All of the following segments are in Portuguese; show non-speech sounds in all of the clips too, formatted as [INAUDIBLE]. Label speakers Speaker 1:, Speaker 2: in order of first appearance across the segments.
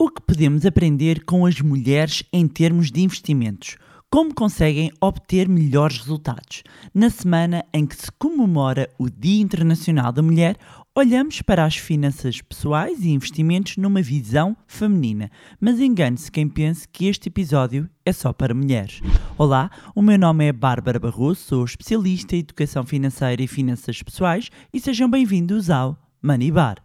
Speaker 1: O que podemos aprender com as mulheres em termos de investimentos? Como conseguem obter melhores resultados? Na semana em que se comemora o Dia Internacional da Mulher, olhamos para as finanças pessoais e investimentos numa visão feminina. Mas engane-se quem pense que este episódio é só para mulheres. Olá, o meu nome é Bárbara Barroso, sou especialista em educação financeira e finanças pessoais e sejam bem-vindos ao Money Bar.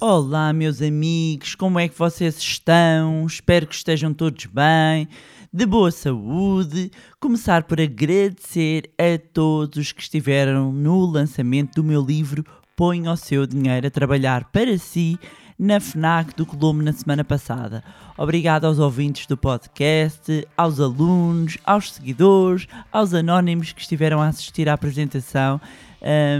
Speaker 1: Olá, meus amigos, como é que vocês estão? Espero que estejam todos bem, de boa saúde. Começar por agradecer a todos que estiveram no lançamento do meu livro Põe o seu dinheiro a trabalhar para si na FNAC do Colombo na semana passada. Obrigado aos ouvintes do podcast, aos alunos, aos seguidores, aos anónimos que estiveram a assistir à apresentação.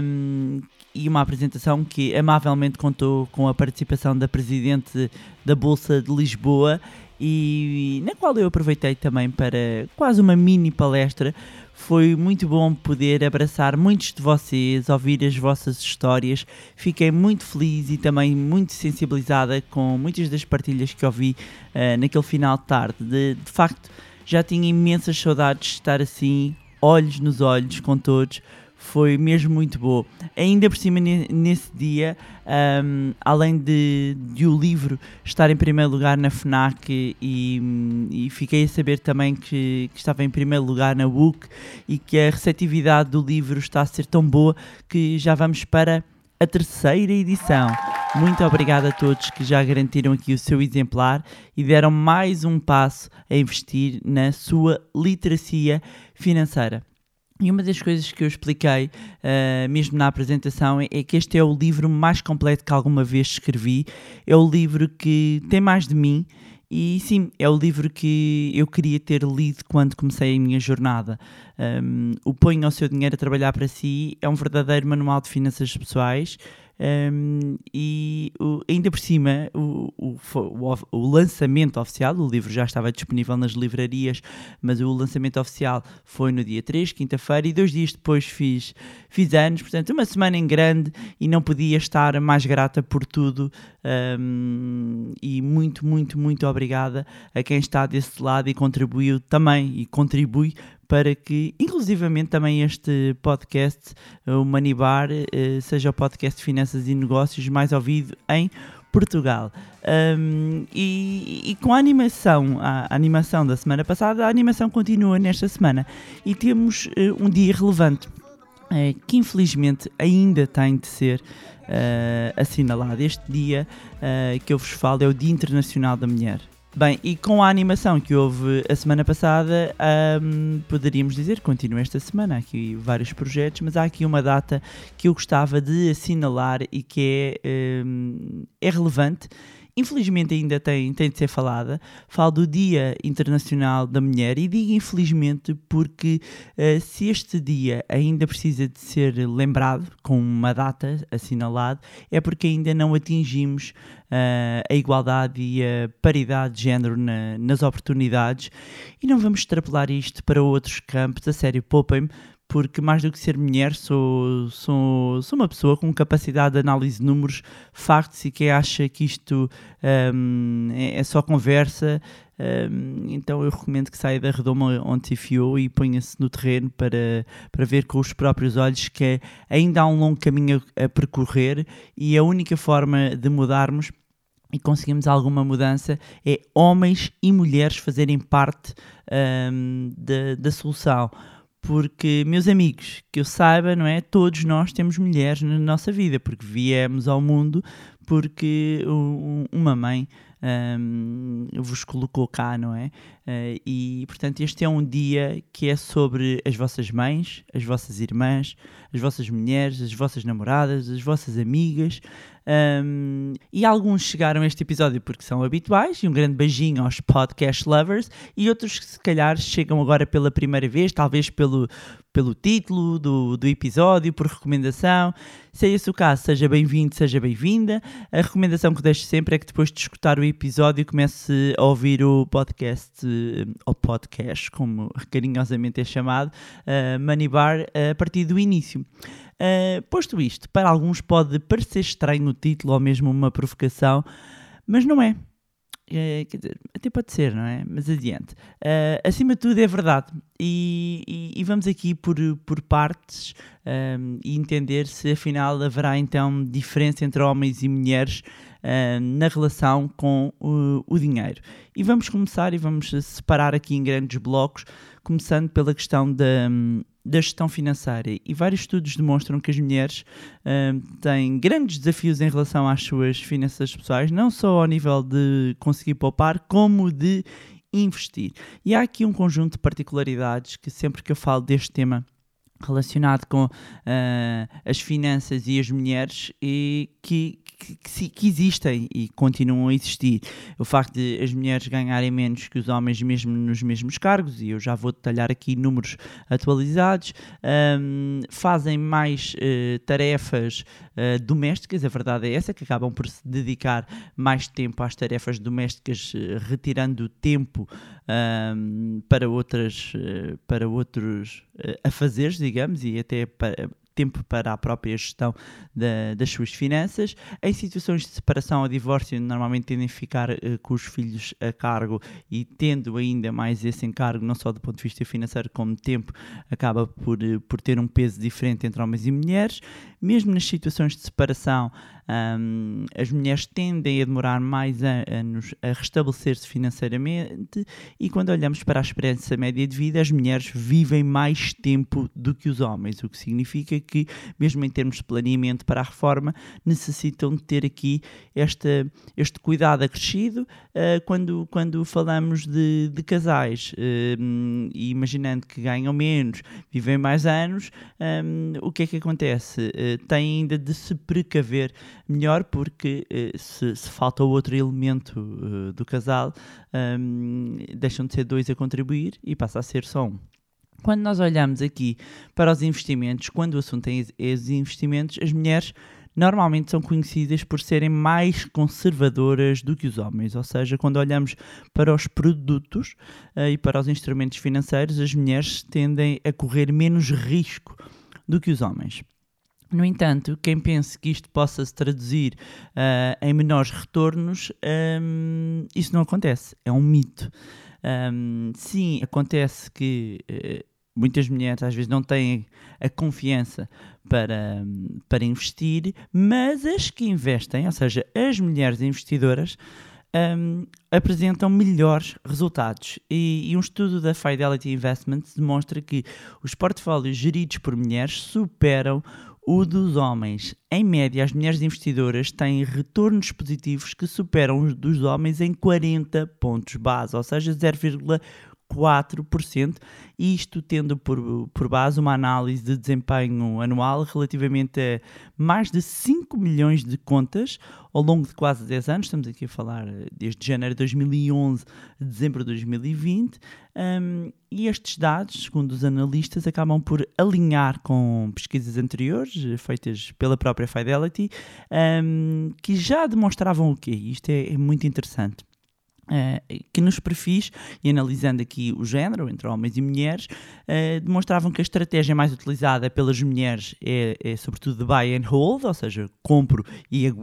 Speaker 1: hum, e uma apresentação que amavelmente contou com a participação da presidente da Bolsa de Lisboa e na qual eu aproveitei também para quase uma mini palestra. Foi muito bom poder abraçar muitos de vocês, ouvir as vossas histórias. Fiquei muito feliz e também muito sensibilizada com muitas das partilhas que ouvi eh, naquele final de tarde. De, de facto, já tinha imensas saudades de estar assim, olhos nos olhos com todos foi mesmo muito boa. Ainda por cima, ne- nesse dia, ahm, além de, de o livro estar em primeiro lugar na FNAC e, e fiquei a saber também que, que estava em primeiro lugar na WUC e que a receptividade do livro está a ser tão boa que já vamos para a terceira edição. Muito obrigado a todos que já garantiram aqui o seu exemplar e deram mais um passo a investir na sua literacia financeira. E uma das coisas que eu expliquei, ah, mesmo na apresentação, é, que este é o livro mais completo que alguma vez escrevi. É o livro que tem mais de mim. E sim, é o livro que eu queria ter lido quando comecei a minha jornada. Um, o Põe ao Seu Dinheiro a Trabalhar para Si é um verdadeiro manual de finanças pessoais. Um, e o- ainda por cima, o, o, o lançamento oficial, o livro já estava disponível nas livrarias, mas o lançamento oficial foi no dia 3, quinta-feira, e dois dias depois fiz, fiz anos, portanto, uma semana em grande e não podia estar mais grata por tudo. um, e muito, muito, muito obrigada a quem está desse lado e contribuiu também e contribui para que, inclusivamente, também este podcast, o Manibar, eh, seja o podcast de finanças e negócios mais ouvido em Portugal. Um, e, e com a animação, a, animação da semana passada, a animação continua nesta semana e temos eh, um dia relevante eh, que infelizmente ainda tem de ser eh, assinalado. Este dia eh, que eu vos falo é o Dia Internacional da Mulher. Bem, e com a animação que houve a semana passada, ahm, poderíamos dizer continua esta semana. Há aqui vários projetos, mas há aqui uma data que eu gostava de assinalar e que é, ahm, é relevante. Infelizmente ainda tem, tem de ser falada. Falo do Dia Internacional da Mulher e digo infelizmente porque eh, se este dia ainda precisa de ser lembrado com uma data assinalada, é porque ainda não atingimos eh, a igualdade e a paridade de género na- nas oportunidades e não vamos extrapolar isto para outros campos. A sério, poupem-me. Porque mais do que ser mulher, sou, sou, sou uma pessoa com capacidade de análise de números, factos, e quem acha que isto hum, é, é só conversa, hum, então eu recomendo que saia da redoma onde se enfiou e ponha-se no terreno para, para ver com os próprios olhos que ainda há um longo caminho a, a percorrer e a única forma de mudarmos e conseguimos alguma mudança é homens e mulheres fazerem parte hum, da, da solução. Porque, meus amigos, que eu saiba, não é? Todos nós temos mulheres na nossa vida, porque viemos ao mundo porque um- uma mãe hum, vos colocou cá, não é? Eh, e, portanto, este é um dia que é sobre as vossas mães, as vossas irmãs, as vossas mulheres, as vossas namoradas, as vossas amigas, Um, e alguns chegaram a este episódio porque são habituais, e um grande beijinho aos podcast lovers, e outros que se calhar chegam agora pela primeira vez, talvez pelo, pelo título do, do episódio, por recomendação. Se é esse o caso, seja bem-vindo, seja bem-vinda. A recomendação que deixo sempre é que depois de escutar o episódio comece a ouvir o podcast, eh, ou podcast, como carinhosamente é chamado, uh, Money Bar, uh, a partir do início. Uh, posto isto, para alguns pode parecer estranho o título ou mesmo uma provocação, mas não é. Uh, quer dizer, até pode ser, não é? Mas adiante. Uh, acima de tudo é verdade. E, e, e vamos aqui por, por partes um, e entender se afinal haverá então diferença entre homens e mulheres uh, na relação com o, o dinheiro. E vamos começar e vamos separar aqui em grandes blocos, começando pela questão da da gestão financeira e vários estudos demonstram que as mulheres uh, têm grandes desafios em relação às suas finanças pessoais, não só ao nível de conseguir poupar, como de investir. E há aqui um conjunto de particularidades que sempre que eu falo deste tema relacionado com uh, as finanças e as mulheres e que, que, que, existem e continuam a existir. O facto de as mulheres ganharem menos que os homens, mesmo nos mesmos cargos, e eu já vou detalhar aqui números atualizados, um, fazem mais uh, tarefas uh, domésticas, a verdade é essa, que acabam por se dedicar mais tempo às tarefas domésticas, uh, retirando tempo um, para, outras, para outros afazeres, digamos, e até para tempo para a própria gestão da, das suas finanças. Em situações de separação ou divórcio, normalmente tendem a ficar uh, com os filhos a cargo e tendo ainda mais esse encargo, não só do ponto de vista financeiro, como tempo, acaba por, uh, por ter um peso diferente entre homens e mulheres. Mesmo nas situações de separação, um, as mulheres tendem a demorar mais anos a restabelecer-se financeiramente e quando olhamos para a esperança média de vida, as mulheres vivem mais tempo do que os homens, o que significa que, mesmo em termos de planeamento para a reforma, necessitam de ter aqui esta, este cuidado acrescido uh, quando, quando falamos de, de casais uh, imaginando que ganham menos, vivem mais anos, um, o que é que acontece? Uh, têm ainda de se precaver melhor porque uh, se, se, falta outro elemento uh, do casal, um, deixam de ser dois a contribuir e passa a ser só um. Quando nós olhamos aqui para os investimentos, quando o assunto é os investimentos, as mulheres normalmente são conhecidas por serem mais conservadoras do que os homens, ou seja, quando olhamos para os produtos uh, e para os instrumentos financeiros, as mulheres tendem a correr menos risco do que os homens. No entanto, quem pense que isto possa se traduzir uh, em menores retornos, um, isso não acontece, é um mito. Um, sim, acontece que uh, muitas mulheres às vezes não têm a confiança para, para investir, mas as que investem, ou seja, as mulheres investidoras, um, apresentam melhores resultados. E, e, um estudo da Fidelity Investments demonstra que os portfólios geridos por mulheres superam o dos homens. Em média, as mulheres investidoras têm retornos positivos que superam os dos homens em 40 pontos base, ou seja, 0,4%, isto tendo por, por base uma análise de desempenho anual relativamente a mais de 5 milhões de contas ao longo de quase 10 anos, estamos aqui a falar eh, desde janeiro de 2011 a dezembro de 2020, um, e estes dados, segundo os analistas, acabam por alinhar com pesquisas anteriores, eh, feitas pela própria Fidelity, um, que já demonstravam o quê? Isto é, é muito interessante. Uh, que nos perfis, e analisando aqui o género entre homens e mulheres, uh, demonstravam que a estratégia mais utilizada pelas mulheres é, é, sobretudo de buy and hold, ou seja, compro e,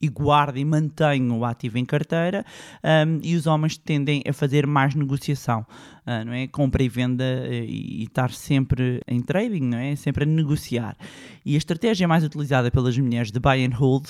Speaker 1: e guardo e mantenho o ativo em carteira, um, e os homens tendem a fazer mais negociação, uh, não é? Compra e venda e, e, estar sempre em trading, não é? Sempre a negociar. E a estratégia mais utilizada pelas mulheres de buy and hold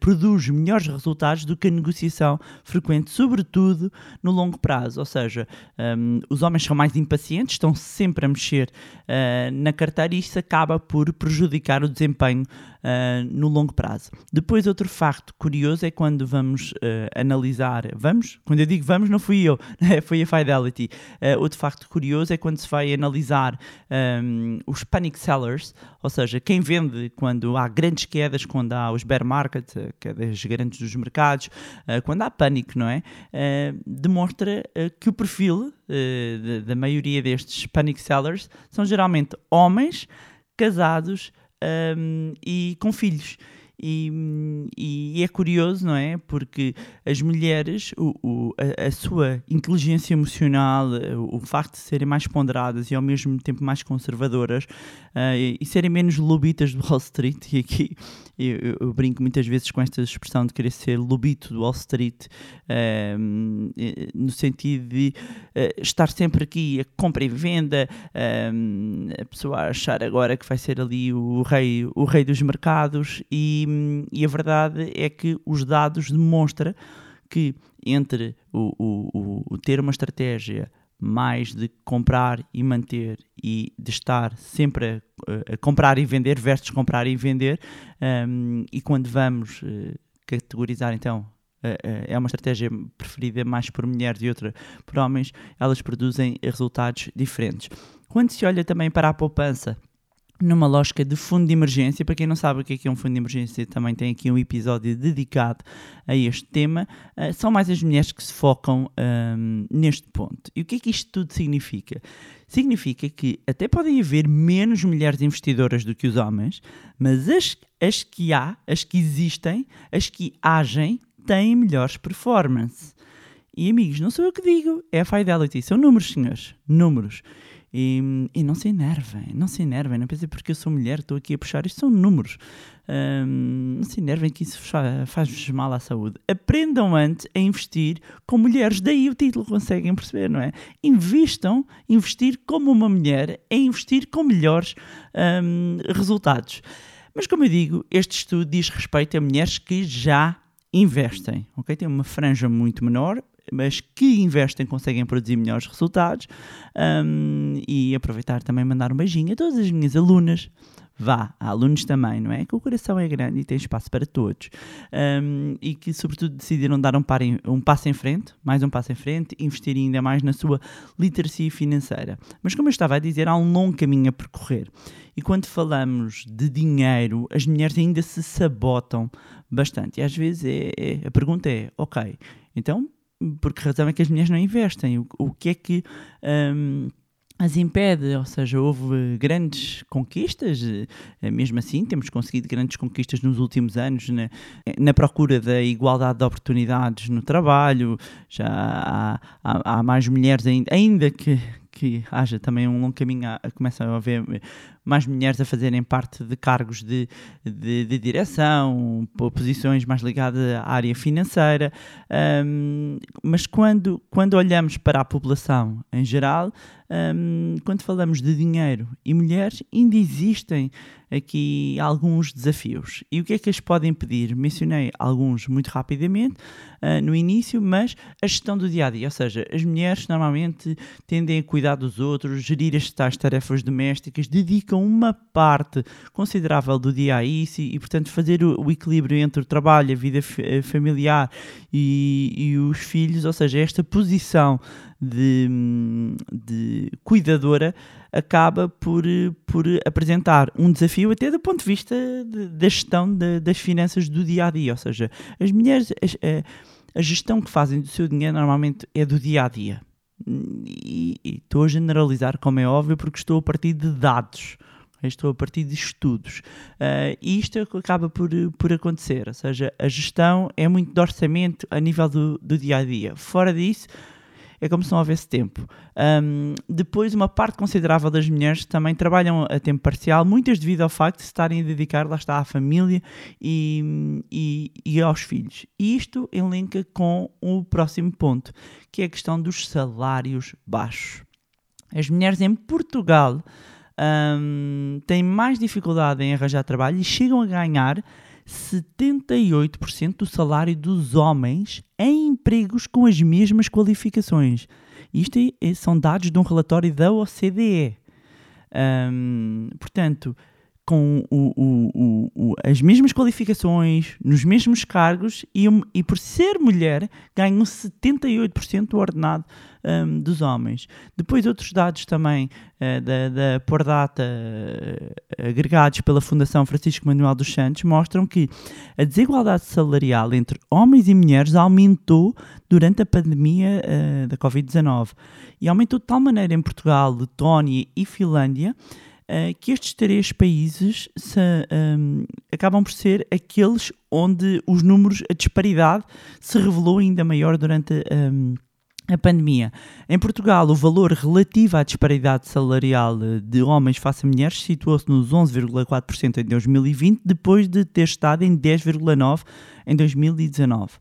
Speaker 1: produz melhores resultados do que a negociação frequente, sobretudo tudo no longo prazo. Ou seja, um, os homens são mais impacientes, estão sempre a mexer uh, na carteira e isso acaba por prejudicar o desempenho ah, no longo prazo. Depois, outro facto curioso é quando vamos ah, analisar, vamos, quando eu digo vamos, não fui eu, [LAUGHS] foi a Fidelity. Ah, outro facto curioso é quando se vai analisar ahm, os panic sellers, ou seja, quem vende quando há grandes quedas, quando há os bear markets, ah, quedas grandes dos mercados, quando há pânico, não é? Demonstra que o perfil da maioria destes panic sellers são geralmente homens casados ahm, e com filhos. E, e é curioso, não é? Porque as mulheres, o, o- a, a sua inteligência emocional, o, o facto de serem mais ponderadas e ao mesmo tempo mais conservadoras ah, e, e serem menos lobitas do Wall Street, e aqui eu, eu- eu brinco muitas vezes com esta expressão de querer ser lobito do Wall Street, eh, no sentido de eh, estar sempre aqui a compra e venda, a pessoa achar agora que vai ser ali o rei, o rei dos mercados e, e a verdade é que os dados demonstram que entre o, o, o- ter uma estratégia mais de comprar e manter e de estar sempre a, a comprar e vender versus comprar e vender ahm, e quando vamos eh, categorizar então é uma estratégia preferida mais por mulheres e outra por homens, elas produzem resultados diferentes. Quando se olha também para a poupança, numa lógica de fundo de emergência, para quem não sabe o que é, que é um fundo de emergência, também tem aqui um episódio dedicado a este tema, eh, são mais as mulheres que se focam ahm, neste ponto. E o que é que isto tudo significa? Significa que até podem haver menos mulheres investidoras do que os homens, mas as, as que há, as que existem, as que agem, têm melhores performance. E amigos, não sou eu que digo, é a Fidelity, são números, senhores, números. E, e não se enervem, não se enervem, não pensem porque eu sou mulher, estou aqui a puxar, isto são números. Ahm, não se enervem que isso fa- faz-vos mal à saúde. Aprendam antes a investir com mulheres, daí o título, conseguem perceber, não é? Invistam, investir como uma mulher é investir com melhores ahm, resultados. Mas como eu digo, este estudo diz respeito a mulheres que já investem, ok? Tem uma franja muito menor, mas que investem conseguem produzir melhores resultados. Um, e aproveitar também mandar um beijinho a todas as minhas alunas. Vá, há alunos também, não é? Que o coração é grande e tem espaço para todos. Um, e que, sobretudo, decidiram dar um, par em- um passo em frente, mais um passo em frente, investir ainda mais na sua literacia financeira. Mas, como eu estava a dizer, há um longo caminho a percorrer. E quando falamos de dinheiro, as mulheres ainda se sabotam bastante. E às vezes é, é- a pergunta é: ok, então por que razão é que as mulheres não investem? O, o que é que hum, as impede? Ou seja, houve grandes conquistas, eh, mesmo assim, temos conseguido grandes conquistas nos últimos anos na, na procura da igualdade de oportunidades no trabalho, já há, há, há mais mulheres ainda, ainda que. Que haja também um longo caminho, a, começam a haver mais mulheres a fazerem parte de cargos de, de, de direção, po- posições mais ligadas à área financeira, Hum, mas quando, quando olhamos para a população em geral, hum, quando falamos de dinheiro e mulheres, ainda existem aqui alguns desafios. E o que é que as podem pedir? Mencionei alguns muito rapidamente ah, no início, mas a gestão do dia a dia, ou seja, as mulheres normalmente tendem a cuidar dos outros, gerir as tais tarefas domésticas, dedicam uma parte considerável do dia a isso e, e, portanto, fazer o, o equilíbrio entre o trabalho, a vida fa- familiar e, e os filhos, ou seja, esta posição de, de cuidadora acaba por, eh, por apresentar um desafio até do ponto de vista de- da gestão de- das finanças do dia a dia, ou seja, as mulheres, as- a, a gestão que fazem do seu dinheiro normalmente é do dia a dia. E estou a generalizar, como é óbvio, porque estou a partir de dados. Estou a partir de estudos. Ah, e isto acaba por, por acontecer. Ou seja, a gestão é muito de orçamento a nível do, do dia a dia. Fora disso, é como se não houvesse tempo. Ahm, depois, uma parte considerável das mulheres também trabalham a tempo parcial, muitas devido ao facto de se estarem a dedicar, lá está, à família e, e, e aos filhos. E isto elenca com o próximo ponto, que é a questão dos salários baixos. As mulheres em Portugal ahm, têm mais dificuldade em arranjar trabalho e chegam a ganhar 78% do salário dos homens em empregos com as mesmas qualificações. Isto é- são dados de um relatório da OCDE. Ahm, portanto, com o- o- o- as mesmas qualificações, nos mesmos cargos e, um- e por ser mulher ganham 78% do ordenado hum, dos homens. Depois outros dados também eh, da, da Pordata eh, agregados pela Fundação Francisco Manuel dos Santos mostram que a desigualdade salarial entre homens e mulheres aumentou durante a pandemia eh, da Covid-19 e aumentou de tal maneira em Portugal, Letónia e Finlândia eh, que estes três países se, hum, acabam por ser aqueles onde os números, a disparidade se revelou ainda maior durante hum, a pandemia. Em Portugal, o valor relativo à disparidade salarial eh, de homens face a mulheres situou-se nos 11,4% em 2020, depois de ter estado em 10,9% em 2019.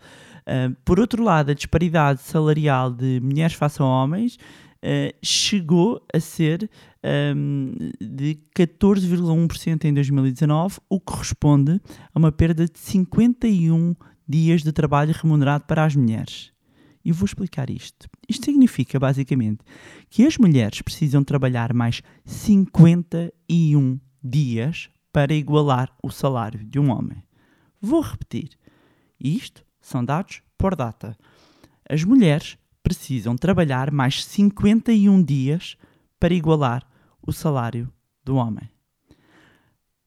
Speaker 1: Uh, por outro lado, a disparidade salarial de mulheres face a homens uh, chegou a ser um, de 14,1% em 2019, o que corresponde a uma perda de 51 dias de trabalho remunerado para as mulheres. E vou explicar isto. Isto significa, basicamente, que as mulheres precisam trabalhar mais 51 dias para igualar o salário de um homem. Vou repetir. Isto são dados por data. As mulheres precisam trabalhar mais 51 dias para igualar o salário do homem.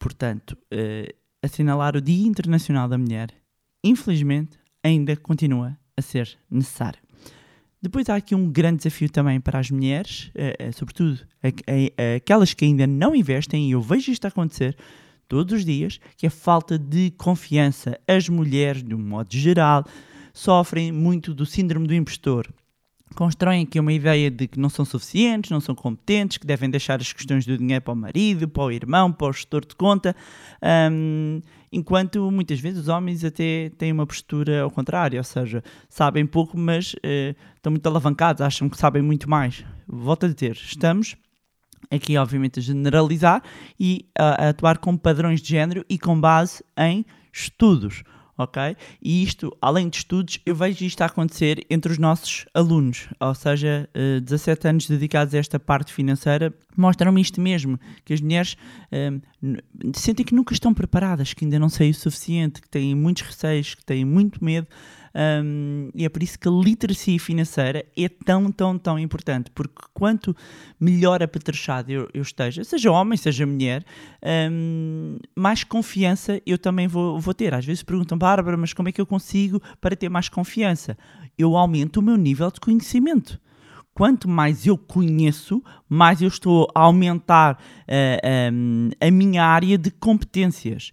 Speaker 1: Portanto, eh, assinalar o Dia Internacional da Mulher, infelizmente, ainda continua a ser necessário. Depois há aqui um grande desafio também para as mulheres, eh, eh, sobretudo a- a- aquelas que ainda não investem, e eu vejo isto acontecer todos os dias, que é a falta de confiança. As mulheres, de um modo geral, sofrem muito do síndrome do impostor. Constroem aqui uma ideia de que não são suficientes, não são competentes, que devem deixar as questões do dinheiro para o marido, para o irmão, para o gestor de conta, hum, enquanto muitas vezes os homens até têm uma postura ao contrário, ou seja, sabem pouco, mas eh, estão muito alavancados, acham que sabem muito mais. Volto a dizer, estamos aqui obviamente a generalizar e a, a atuar com padrões de género e com base em estudos, ok? E isto, além de estudos, eu vejo isto a acontecer entre os nossos alunos, ou seja, eh, 17 anos dedicados a esta parte financeira, mostram-me isto mesmo, que as mulheres eh, n- sentem que nunca estão preparadas, que ainda não sei o suficiente, que têm muitos receios, que têm muito medo, um, e é por isso que a literacia financeira é tão, tão, tão importante, porque quanto melhor apetrechado eu, eu esteja, seja homem, seja mulher, um, mais confiança eu também vou, vou ter. Às vezes perguntam, Bárbara, mas como é que eu consigo para ter mais confiança? Eu aumento o meu nível de conhecimento. Quanto mais eu conheço, mais eu estou a aumentar eh, um, a minha área de competências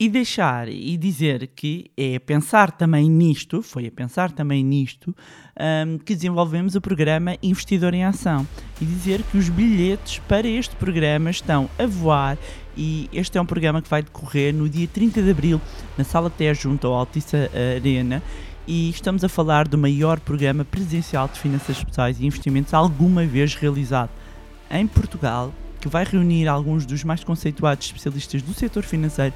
Speaker 1: e deixar e dizer que é a pensar também nisto, foi a pensar também nisto, hum, que desenvolvemos o programa Investidor em Ação. E dizer que os bilhetes para este programa estão a voar e este é um programa que vai decorrer no dia 30 de Abril na Sala Té junto ao Altice Arena e estamos a falar do maior programa presencial de finanças pessoais e investimentos alguma vez realizado em Portugal, que vai reunir alguns dos mais conceituados especialistas do setor financeiro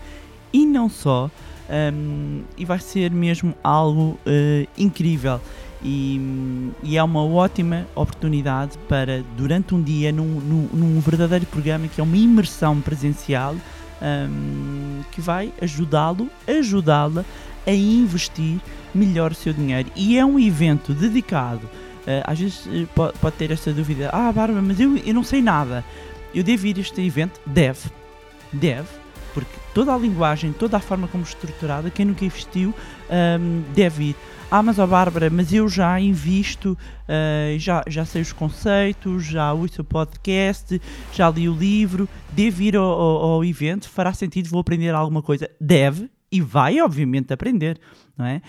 Speaker 1: e não só, um, e vai ser mesmo algo uh, incrível. E, e, é uma ótima oportunidade para, durante um dia, num, num, num verdadeiro programa que é uma imersão presencial, um, que vai ajudá-lo, ajudá-la a investir melhor o seu dinheiro. E é um evento dedicado. Uh, às vezes uh, pode, pode, ter esta dúvida: Ah, Bárbara, mas eu, eu não sei nada. Eu devo ir a este evento? Deve. Deve toda a linguagem, toda a forma como estruturada, quem nunca investiu um, deve ir. Ah, mas oh, Bárbara, mas eu já invisto, uh, já, já sei os conceitos, já ouço o podcast, já li o livro, devo ir ao, ao, ao evento, fará sentido, vou aprender alguma coisa. Deve, e vai, obviamente, aprender. Não é?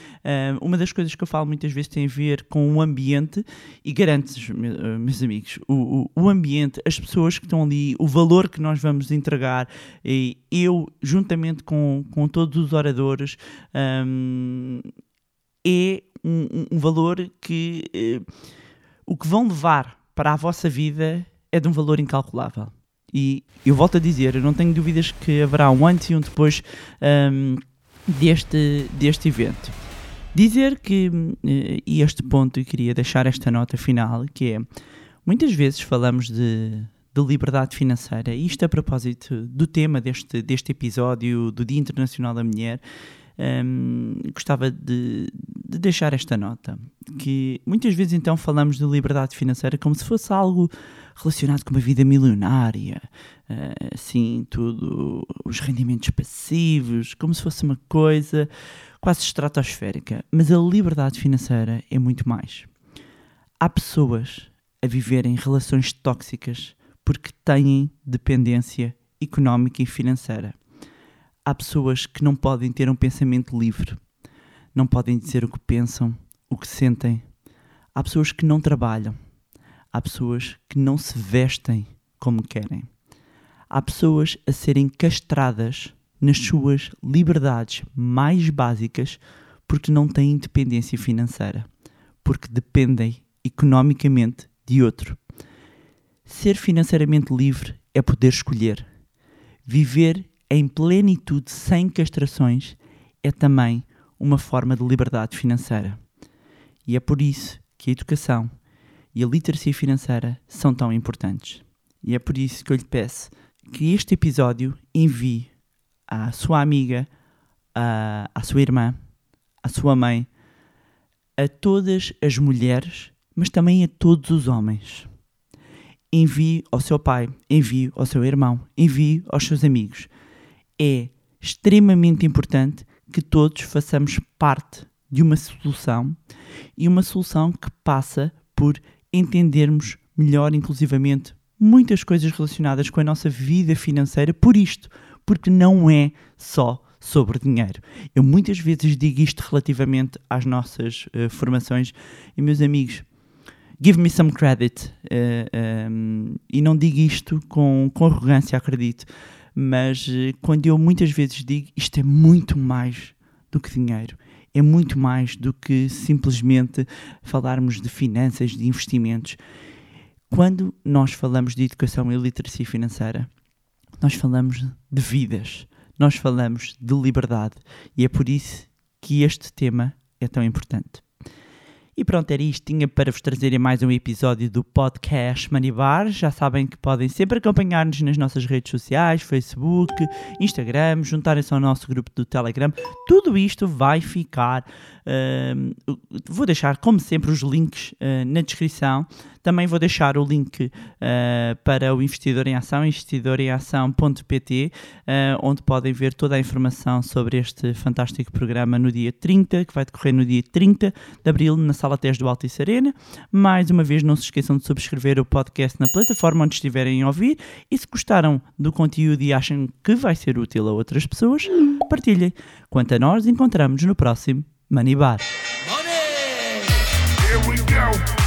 Speaker 1: Uma das coisas que eu falo muitas vezes tem a ver com o ambiente e garanto-vos, meus amigos, o, o, ambiente, as pessoas que estão ali, o valor que nós vamos entregar, eu, juntamente com, com todos os oradores, um, é um, um, valor que uh, o que vão levar para a vossa vida é de um valor incalculável. E eu volto a dizer, eu não tenho dúvidas que haverá um antes e um depois um, deste, deste evento. Dizer que, e este ponto eu queria deixar esta nota final, que é, muitas vezes falamos de, de liberdade financeira. E isto a propósito do tema deste, deste episódio do Dia Internacional da Mulher. hum, gostava de, de deixar esta nota, que muitas vezes então falamos de liberdade financeira como se fosse algo relacionado com uma vida milionária, eh, assim, tudo, os rendimentos passivos, como se fosse uma coisa quase estratosférica. Mas a liberdade financeira é muito mais. Há pessoas a viverem relações tóxicas porque têm dependência económica e financeira. Há pessoas que não podem ter um pensamento livre, não podem dizer o que pensam, o que sentem. Há pessoas que não trabalham, há pessoas que não se vestem como querem. Há pessoas a serem castradas nas suas liberdades mais básicas porque não têm independência financeira, porque dependem economicamente de outro. Ser financeiramente livre é poder escolher. Viver em plenitude sem castrações é também uma forma de liberdade financeira. E é por isso que a educação e a literacia financeira são tão importantes. E é por isso que eu lhe peço que este episódio envie à sua amiga, à, à sua irmã, à sua mãe, a todas as mulheres, mas também a todos os homens. Envie ao seu pai, envie ao seu irmão, envie aos seus amigos. É extremamente importante que todos façamos parte de uma solução e uma solução que passa por entendermos melhor, inclusivamente, muitas coisas relacionadas com a nossa vida financeira por isto, porque não é só sobre dinheiro. Eu muitas vezes digo isto relativamente às nossas eh, formações e, meus amigos, give me some credit. eh, ehm, e não digo isto com, com arrogância, acredito, mas eh, quando eu muitas vezes digo isto é muito mais do que dinheiro. É muito mais do que simplesmente falarmos de finanças, de investimentos. Quando nós falamos de educação e literacia financeira, nós falamos de vidas, nós falamos de liberdade e é por isso que este tema é tão importante. E pronto, era isto. Tinha para vos trazerem mais um episódio do podcast Manibar. Já sabem que podem sempre acompanhar-nos nas nossas redes sociais, Facebook, Instagram, juntarem-se ao nosso grupo do Telegram. Tudo isto vai ficar. hum, vou deixar, como sempre, os links ah, na descrição. Também vou deixar o link ah, para o Investidor em Ação, investidoremação.pt, onde podem ver toda a informação sobre este fantástico programa no dia 30, que vai decorrer no dia 30 de abril, na Sala Salatejo do Alto e Serena. Mais uma vez, não se esqueçam de subscrever o podcast na plataforma onde estiverem a ouvir e se gostaram do conteúdo e acham que vai ser útil a outras pessoas, partilhem. Quanto a nós, encontramos no próximo Money Bar. Money! Here we go.